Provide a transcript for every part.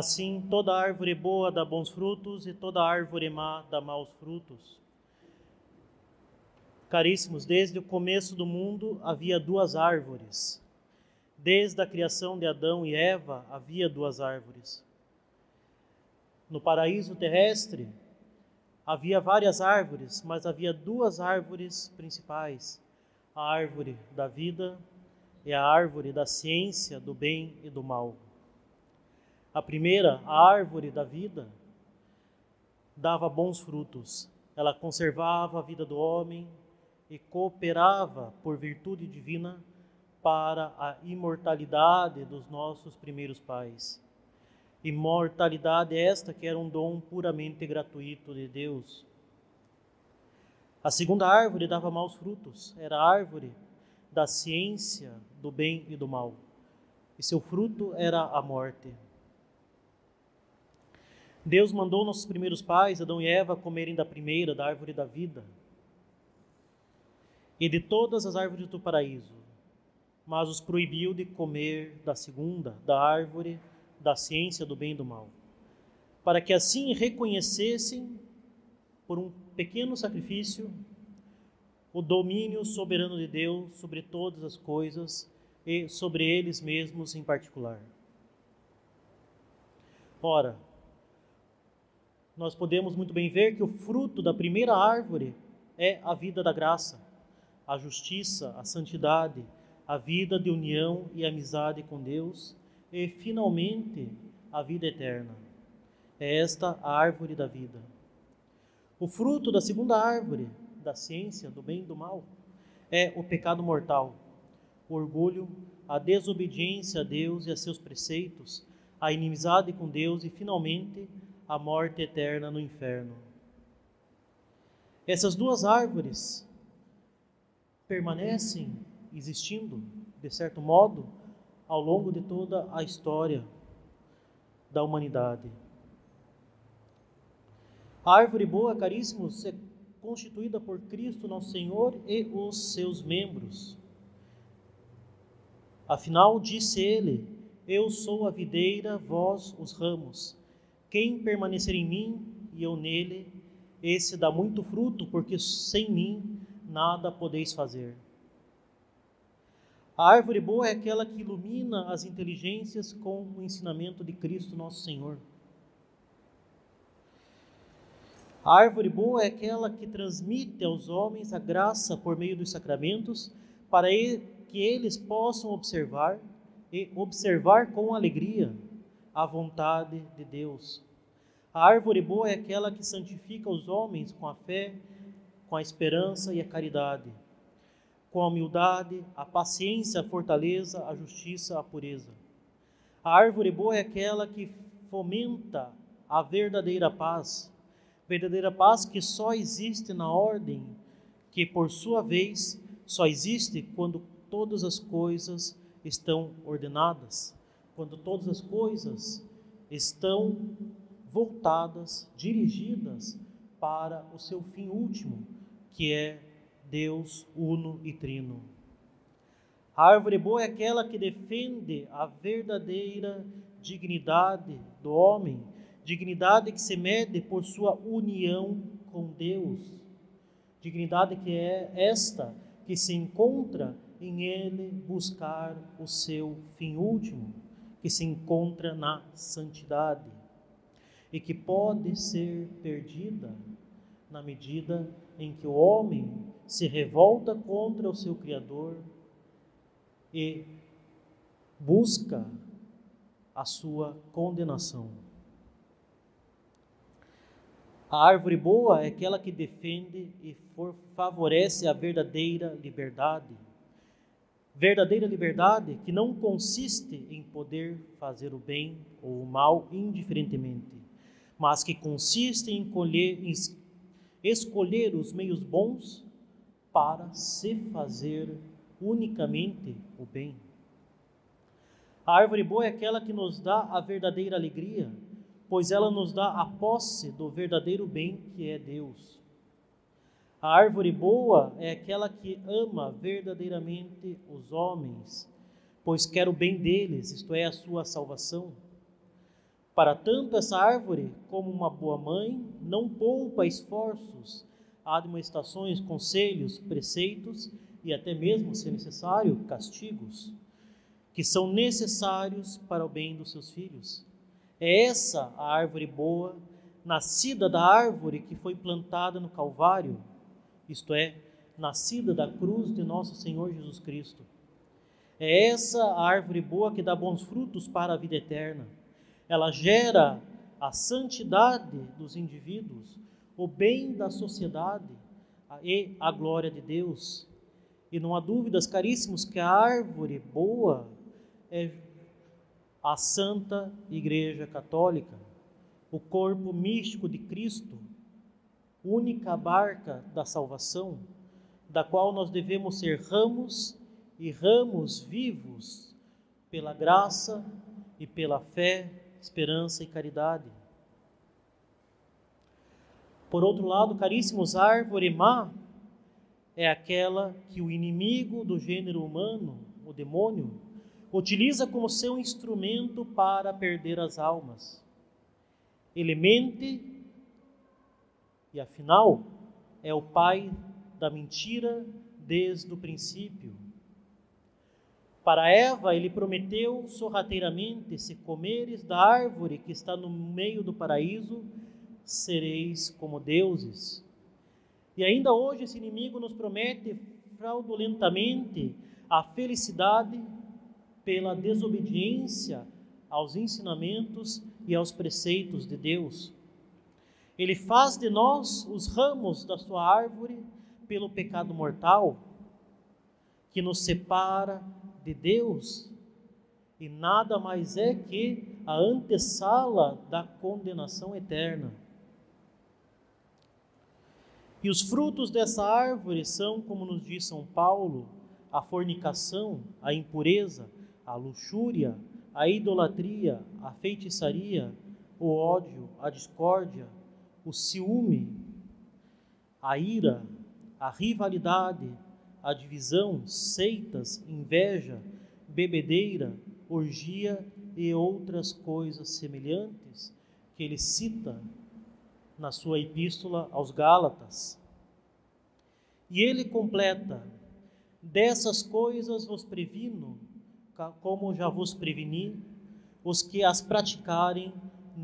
Assim, toda árvore boa dá bons frutos e toda árvore má dá maus frutos. Caríssimos, desde o começo do mundo havia duas árvores. Desde a criação de Adão e Eva havia duas árvores. No paraíso terrestre havia várias árvores, mas havia duas árvores principais: a árvore da vida e a árvore da ciência do bem e do mal. A primeira, a árvore da vida, dava bons frutos. Ela conservava a vida do homem e cooperava por virtude divina para a imortalidade dos nossos primeiros pais. Imortalidade esta que era um dom puramente gratuito de Deus. A segunda árvore dava maus frutos, era a árvore da ciência do bem e do mal, e seu fruto era a morte. Deus mandou nossos primeiros pais, Adão e Eva, comerem da primeira, da árvore da vida, e de todas as árvores do paraíso, mas os proibiu de comer da segunda, da árvore da ciência do bem e do mal, para que assim reconhecessem, por um pequeno sacrifício, o domínio soberano de Deus sobre todas as coisas e sobre eles mesmos em particular. Ora, nós podemos muito bem ver que o fruto da primeira árvore é a vida da graça, a justiça, a santidade, a vida de união e amizade com Deus e, finalmente, a vida eterna. É esta a árvore da vida. O fruto da segunda árvore, da ciência do bem e do mal, é o pecado mortal, o orgulho, a desobediência a Deus e a seus preceitos, a inimizade com Deus e, finalmente, a morte eterna no inferno. Essas duas árvores permanecem existindo, de certo modo, ao longo de toda a história da humanidade. A árvore boa, caríssimos, é constituída por Cristo, nosso Senhor, e os seus membros. Afinal, disse ele: Eu sou a videira, vós os ramos. Quem permanecer em mim e eu nele, esse dá muito fruto, porque sem mim nada podeis fazer. A árvore boa é aquela que ilumina as inteligências com o ensinamento de Cristo nosso Senhor. A árvore boa é aquela que transmite aos homens a graça por meio dos sacramentos, para que eles possam observar e observar com alegria a vontade de Deus. A árvore boa é aquela que santifica os homens com a fé, com a esperança e a caridade, com a humildade, a paciência, a fortaleza, a justiça, a pureza. A árvore boa é aquela que fomenta a verdadeira paz, verdadeira paz que só existe na ordem, que por sua vez só existe quando todas as coisas estão ordenadas, quando todas as coisas estão voltadas, dirigidas para o seu fim último, que é Deus uno e trino. A árvore boa é aquela que defende a verdadeira dignidade do homem, dignidade que se mede por sua união com Deus, dignidade que é esta que se encontra em ele buscar o seu fim último, que se encontra na santidade e que pode ser perdida na medida em que o homem se revolta contra o seu Criador e busca a sua condenação. A árvore boa é aquela que defende e favorece a verdadeira liberdade. Verdadeira liberdade que não consiste em poder fazer o bem ou o mal indiferentemente, mas que consiste em, colher, em escolher os meios bons para se fazer unicamente o bem. A árvore boa é aquela que nos dá a verdadeira alegria, pois ela nos dá a posse do verdadeiro bem que é Deus. A árvore boa é aquela que ama verdadeiramente os homens, pois quer o bem deles, isto é, a sua salvação. Para tanto, essa árvore, como uma boa mãe, não poupa esforços, admoestações, conselhos, preceitos e até mesmo, se necessário, castigos, que são necessários para o bem dos seus filhos. É essa a árvore boa, nascida da árvore que foi plantada no Calvário, isto é, nascida da cruz de nosso Senhor Jesus Cristo. É essa a árvore boa que dá bons frutos para a vida eterna. Ela gera a santidade dos indivíduos, o bem da sociedade e a glória de Deus. E não há dúvidas, caríssimos, que a árvore boa é a Santa Igreja Católica, o corpo místico de Cristo, única barca da salvação, da qual nós devemos ser ramos e ramos vivos pela graça e pela fé, esperança e caridade. Por outro lado, caríssimos, árvore má é aquela que o inimigo do gênero humano, o demônio, utiliza como seu instrumento para perder as almas. Ele mente e, afinal, é o pai da mentira desde o princípio. Para Eva, ele prometeu sorrateiramente: se comeres da árvore que está no meio do paraíso, sereis como deuses. E ainda hoje esse inimigo nos promete fraudulentamente a felicidade pela desobediência aos ensinamentos e aos preceitos de Deus. Ele faz de nós os ramos da sua árvore pelo pecado mortal que nos separa de Deus e nada mais é que a antessala da condenação eterna. E os frutos dessa árvore são, como nos diz São Paulo, a fornicação, a impureza, a luxúria, a idolatria, a feitiçaria, o ódio, a discórdia, o ciúme, a ira, a rivalidade, a divisão, seitas, inveja, bebedeira, orgia e outras coisas semelhantes que ele cita na sua epístola aos Gálatas. E ele completa: Dessas coisas vos previno como já vos preveni, os que as praticarem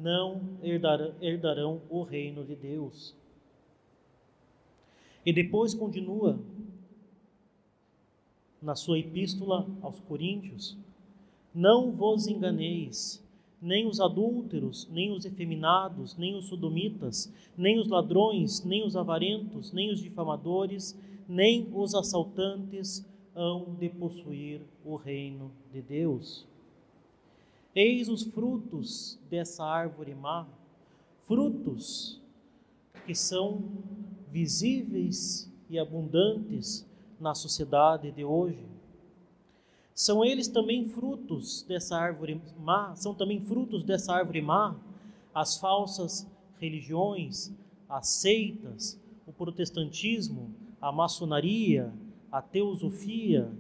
não herdarão, herdarão o reino de Deus. E depois continua na sua epístola aos Coríntios: Não vos enganeis, nem os adúlteros, nem os efeminados, nem os sodomitas, nem os ladrões, nem os avarentos, nem os difamadores, nem os assaltantes hão de possuir o reino de Deus. Eis os frutos dessa árvore má, frutos que são visíveis e abundantes na sociedade de hoje. São eles também frutos dessa árvore má, são também frutos dessa árvore má as falsas religiões, as seitas, o protestantismo, a maçonaria, a teosofia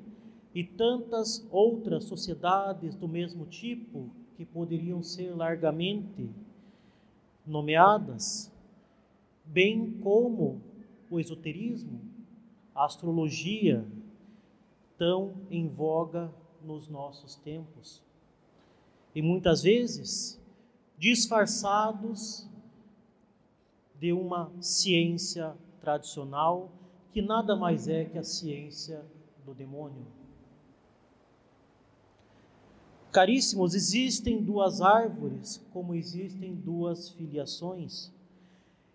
e tantas outras sociedades do mesmo tipo que poderiam ser largamente nomeadas, bem como o esoterismo, a astrologia, tão em voga nos nossos tempos. E muitas vezes disfarçados de uma ciência tradicional que nada mais é que a ciência do demônio. Caríssimos, existem duas árvores, como existem duas filiações.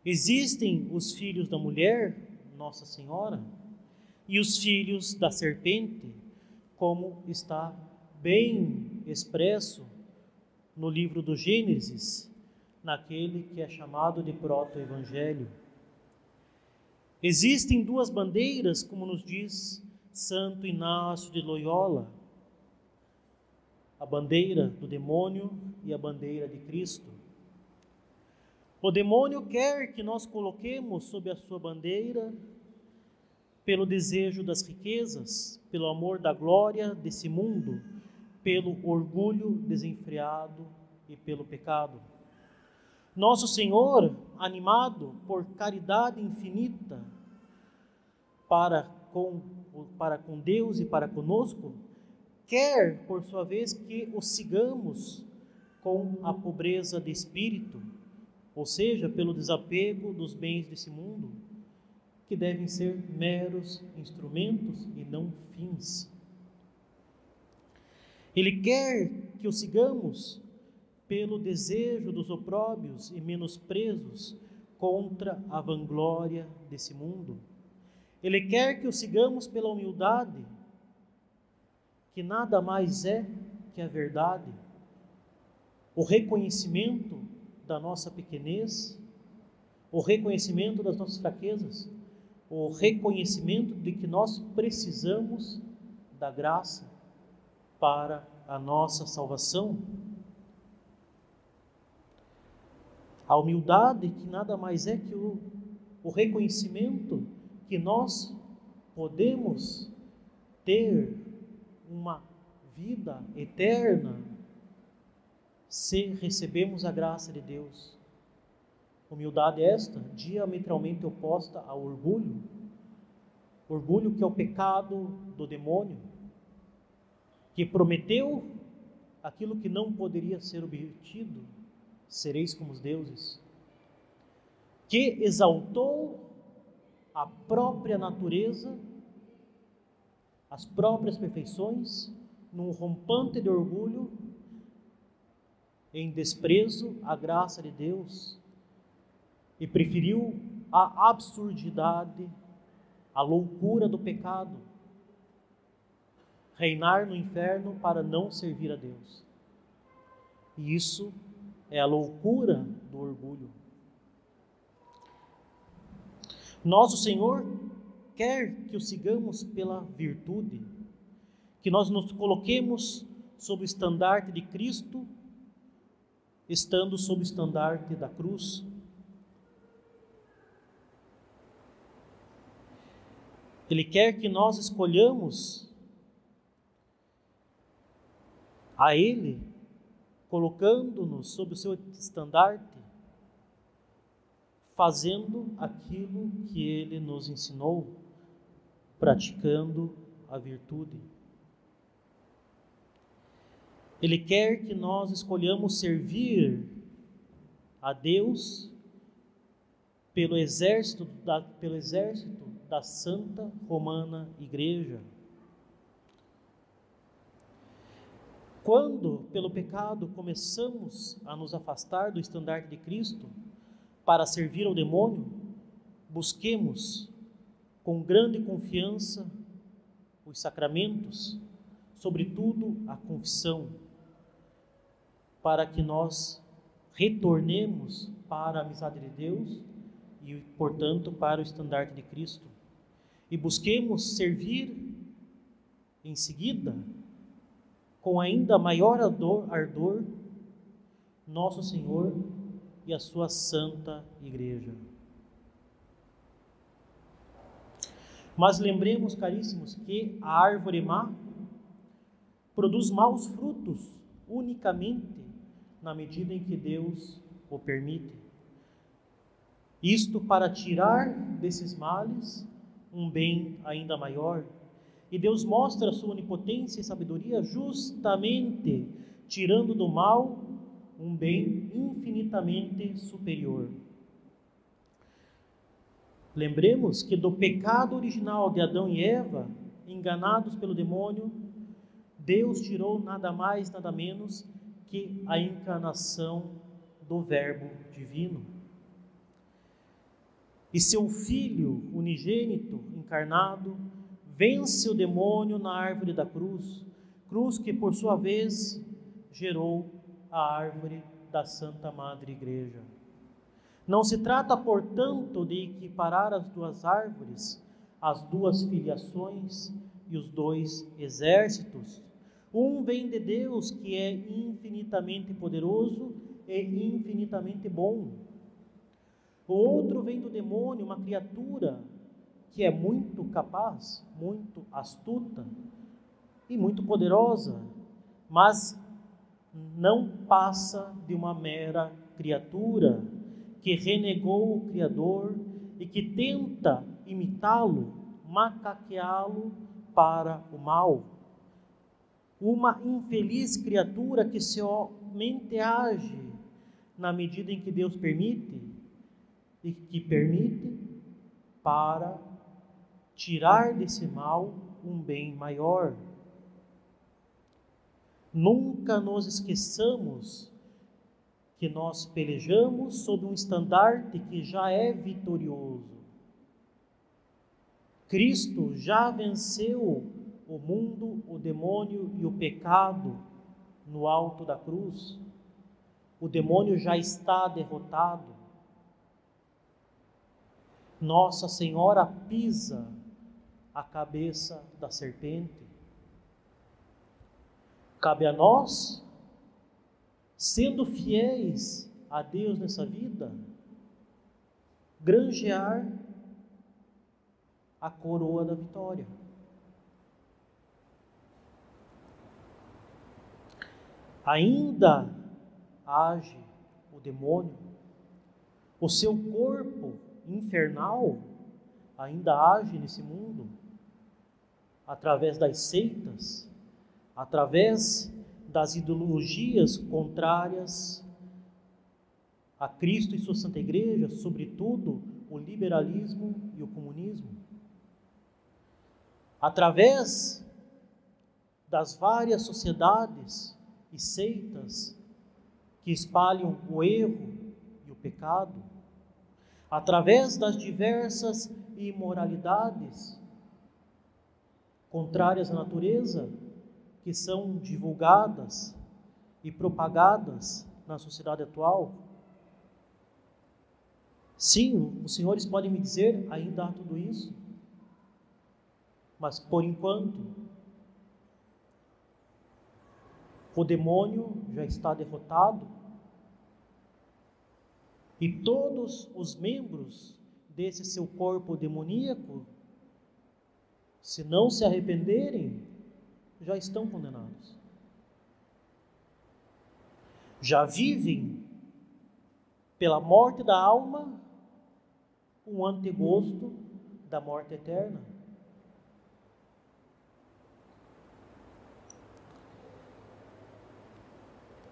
Existem os filhos da mulher, Nossa Senhora, e os filhos da serpente, como está bem expresso no livro do Gênesis, naquele que é chamado de proto-evangelho. Existem duas bandeiras, como nos diz Santo Inácio de Loyola: a bandeira do demônio e a bandeira de Cristo. O demônio quer que nós coloquemos sob a sua bandeira pelo desejo das riquezas, pelo amor da glória desse mundo, pelo orgulho desenfreado e pelo pecado. Nosso Senhor, animado por caridade infinita para com, para com Deus e para conosco, quer, por sua vez, que o sigamos com a pobreza de espírito, ou seja, pelo desapego dos bens desse mundo, que devem ser meros instrumentos e não fins. Ele quer que o sigamos pelo desejo dos opróbios e menosprezos contra a vanglória desse mundo. Ele quer que o sigamos pela humildade, que nada mais é que a verdade, o reconhecimento da nossa pequenez, o reconhecimento das nossas fraquezas, o reconhecimento de que nós precisamos da graça para a nossa salvação. A humildade, que nada mais é que o, o reconhecimento que nós podemos ter uma vida eterna se recebemos a graça de Deus. Humildade esta, diametralmente oposta ao orgulho. Orgulho que é o pecado do demônio, que prometeu aquilo que não poderia ser obtido sereis como os deuses, que exaltou a própria natureza, as próprias perfeições, num rompante de orgulho, em desprezo à graça de Deus, e preferiu a absurdidade, a loucura do pecado, reinar no inferno para não servir a Deus. E isso é a loucura do orgulho. Nós, o Senhor, quer que o sigamos pela virtude, que nós nos coloquemos sob o estandarte de Cristo, estando sob o estandarte da cruz. Ele quer que nós escolhamos a Ele colocando-nos sob o seu estandarte, fazendo aquilo que ele nos ensinou, praticando a virtude. Ele quer que nós escolhamos servir a Deus pelo exército da, pelo exército da Santa Romana Igreja. Quando, pelo pecado, começamos a nos afastar do estandarte de Cristo para servir ao demônio, busquemos com grande confiança os sacramentos, sobretudo a confissão, para que nós retornemos para a amizade de Deus e, portanto, para o estandarte de Cristo. E busquemos servir em seguida com ainda maior ardor, ardor nosso Senhor e a sua santa igreja. Mas lembremos, caríssimos, que a árvore má produz maus frutos unicamente na medida em que Deus o permite. Isto para tirar desses males um bem ainda maior e Deus mostra a sua onipotência e sabedoria justamente tirando do mal um bem infinitamente superior. Lembremos que do pecado original de Adão e Eva, enganados pelo demônio, Deus tirou nada mais, nada menos que a encarnação do Verbo divino. E seu Filho unigênito, encarnado, vence o demônio na árvore da cruz, cruz que por sua vez gerou a árvore da Santa Madre Igreja. Não se trata, portanto, de equiparar as duas árvores, as duas filiações e os dois exércitos. Um vem de Deus, que é infinitamente poderoso e infinitamente bom. O outro vem do demônio, uma criatura que é muito capaz, muito astuta e muito poderosa, mas não passa de uma mera criatura que renegou o Criador e que tenta imitá-lo, macaqueá-lo para o mal. Uma infeliz criatura que somente age na medida em que Deus permite e que permite para tirar desse mal um bem maior. Nunca nos esqueçamos que nós pelejamos sob um estandarte que já é vitorioso. Cristo já venceu o mundo, o demônio e o pecado no alto da cruz. O demônio já está derrotado. Nossa Senhora pisa a cabeça da serpente. Cabe a nós, sendo fiéis a Deus nessa vida, granjear a coroa da vitória. Ainda age o demônio, o seu corpo infernal ainda age nesse mundo através das seitas, através das ideologias contrárias a Cristo e sua Santa Igreja, sobretudo o liberalismo e o comunismo. Através das várias sociedades e seitas que espalham o erro e o pecado, através das diversas imoralidades contrárias à natureza que são divulgadas e propagadas na sociedade atual. Sim, os senhores podem me dizer, ainda há tudo isso, mas por enquanto, o demônio já está derrotado e todos os membros desse seu corpo demoníaco se não se arrependerem, já estão condenados. Já vivem pela morte da alma um antegosto da morte eterna.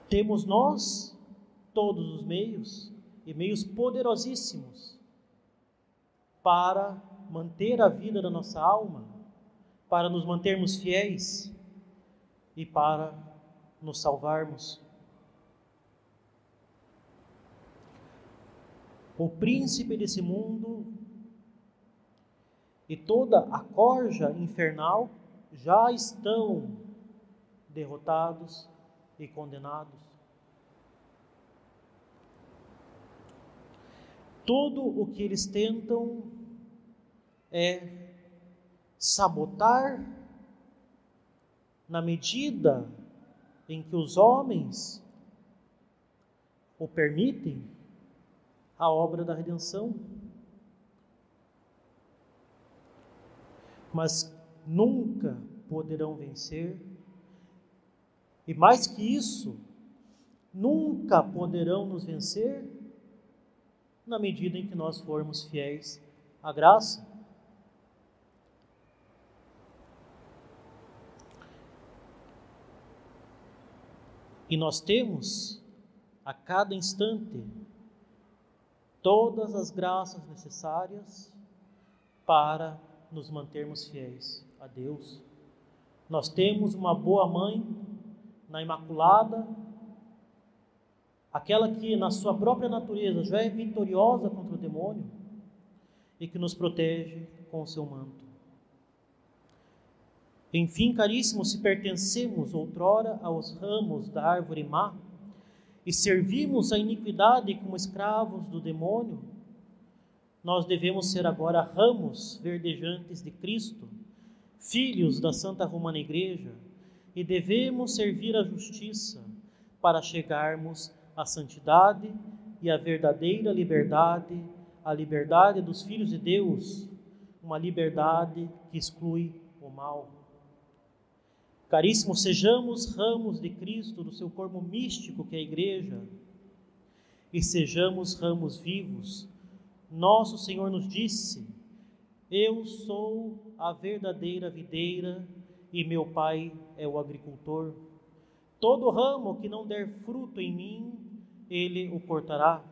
Temos nós todos os meios e meios poderosíssimos para manter a vida da nossa alma para nos mantermos fiéis e para nos salvarmos. O príncipe desse mundo e toda a corja infernal já estão derrotados e condenados. Tudo o que eles tentam é sabotar na medida em que os homens o permitem a obra da redenção. Mas nunca poderão vencer, e mais que isso, nunca poderão nos vencer na medida em que nós formos fiéis à graça. E nós temos a cada instante todas as graças necessárias para nos mantermos fiéis a Deus. Nós temos uma boa mãe na Imaculada, aquela que na sua própria natureza já é vitoriosa contra o demônio e que nos protege com o seu manto. Enfim, caríssimos, se pertencemos outrora aos ramos da árvore má e servimos a iniquidade como escravos do demônio, nós devemos ser agora ramos verdejantes de Cristo, filhos da Santa Romana Igreja, e devemos servir a justiça para chegarmos à santidade e à verdadeira liberdade, a liberdade dos filhos de Deus, uma liberdade que exclui o mal. Caríssimos, sejamos ramos de Cristo, do seu corpo místico que é a igreja, e sejamos ramos vivos. Nosso Senhor nos disse: Eu sou a verdadeira videira e meu Pai é o agricultor. Todo ramo que não der fruto em mim, ele o cortará.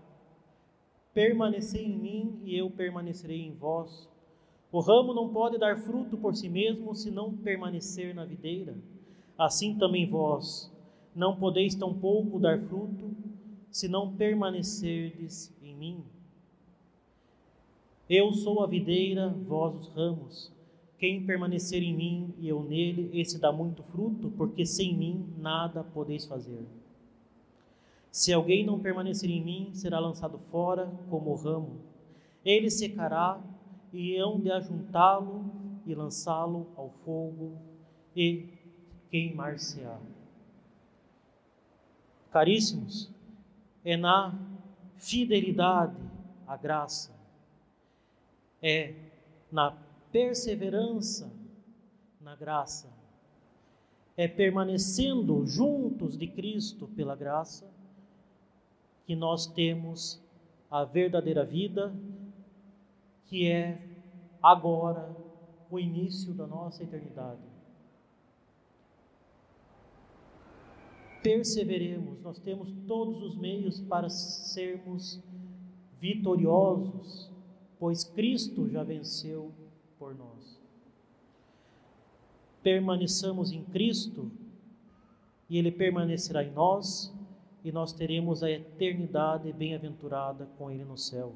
Permanecei em mim e eu permanecerei em vós. O ramo não pode dar fruto por si mesmo se não permanecer na videira. Assim também vós não podeis tampouco dar fruto se não permanecerdes em mim. Eu sou a videira, vós os ramos. Quem permanecer em mim e eu nele, esse dá muito fruto, porque sem mim nada podeis fazer. Se alguém não permanecer em mim, será lançado fora como ramo. Ele secará e hão de ajuntá-lo e lançá-lo ao fogo e queimar-se-á. Caríssimos, é na fidelidade à graça, é na perseverança na graça, é permanecendo juntos de Cristo pela graça que nós temos a verdadeira vida, que é agora o início da nossa eternidade. Perseveremos, nós temos todos os meios para sermos vitoriosos, pois Cristo já venceu por nós. Permaneçamos em Cristo e Ele permanecerá em nós e nós teremos a eternidade bem-aventurada com Ele no céu.